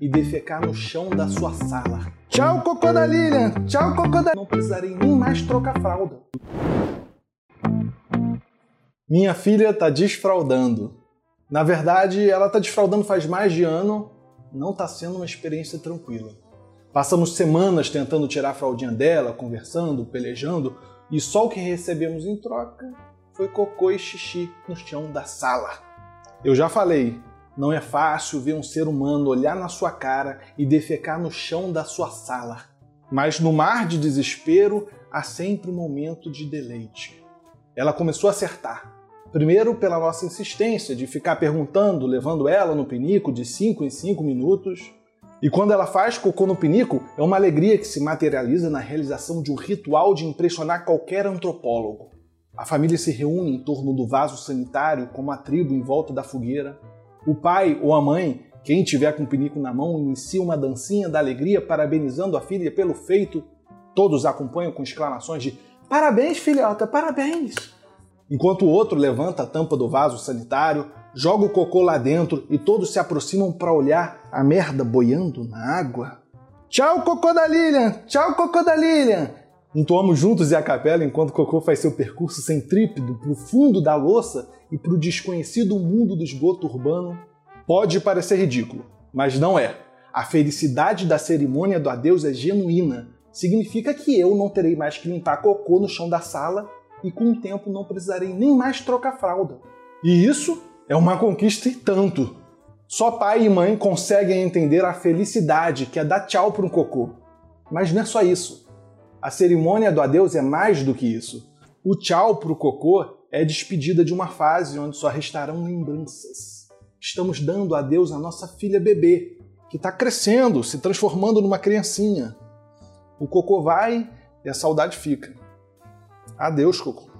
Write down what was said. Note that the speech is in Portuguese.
e defecar no chão da sua sala. Tchau, cocô da Lilian! Tchau, cocô da... Não precisarei nem mais trocar fralda. Minha filha tá desfraldando. Na verdade, ela tá desfraldando faz mais de ano, não tá sendo uma experiência tranquila. Passamos semanas tentando tirar a fraldinha dela, conversando, pelejando, e só o que recebemos em troca foi cocô e xixi no chão da sala. Eu já falei, não é fácil ver um ser humano olhar na sua cara e defecar no chão da sua sala. Mas no mar de desespero há sempre um momento de deleite. Ela começou a acertar. Primeiro, pela nossa insistência de ficar perguntando, levando ela no pinico de 5 em 5 minutos. E quando ela faz cocô no pinico, é uma alegria que se materializa na realização de um ritual de impressionar qualquer antropólogo. A família se reúne em torno do vaso sanitário, como a tribo em volta da fogueira. O pai ou a mãe, quem tiver com o pinico na mão, inicia uma dancinha da alegria parabenizando a filha pelo feito. Todos acompanham com exclamações de Parabéns, filhota, parabéns! enquanto o outro levanta a tampa do vaso sanitário, joga o cocô lá dentro e todos se aproximam para olhar a merda boiando na água. Tchau, cocô da Lilian! Tchau, cocô da Lilian! Entoamos juntos e a capela enquanto cocô faz seu percurso centrípedo para o fundo da louça e para o desconhecido mundo do esgoto urbano. Pode parecer ridículo, mas não é. A felicidade da cerimônia do adeus é genuína. Significa que eu não terei mais que limpar cocô no chão da sala e com o tempo não precisarei nem mais trocar fralda. E isso é uma conquista e tanto. Só pai e mãe conseguem entender a felicidade que é dar tchau para um cocô. Mas não é só isso. A cerimônia do adeus é mais do que isso. O tchau para o cocô é despedida de uma fase onde só restarão lembranças. Estamos dando adeus à nossa filha bebê, que está crescendo, se transformando numa criancinha. O cocô vai e a saudade fica. Adeus, Coco.